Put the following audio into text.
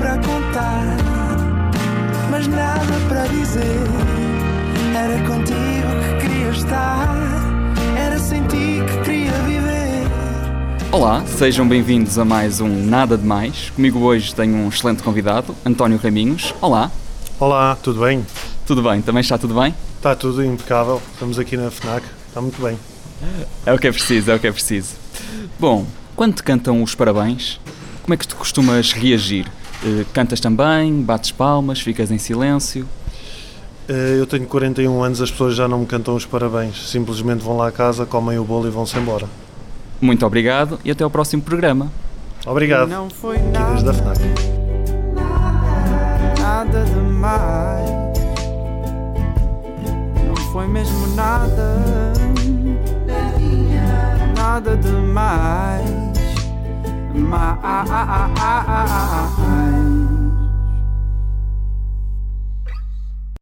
para contar, mas nada para dizer. Era contigo que queria estar, era sem ti que queria viver. Olá, sejam bem-vindos a mais um Nada de Mais. Comigo hoje tenho um excelente convidado, António Raminhos. Olá, Olá, tudo bem? tudo bem? Também está tudo bem? Está tudo impecável. Estamos aqui na FNAC. Está muito bem. É o que é preciso, é o que é preciso. Bom, quando te cantam os parabéns, como é que tu costumas reagir? Eh, cantas também, bates palmas, ficas em silêncio? Eh, Eu tenho 41 anos, as pessoas já não me cantam os parabéns. Simplesmente vão lá a casa, comem o bolo e vão-se embora. Muito obrigado e até ao próximo programa. Obrigado. Não foi Aqui desde a nada, FNAC. nada demais. Não foi mesmo nada, nada demais. my eyes.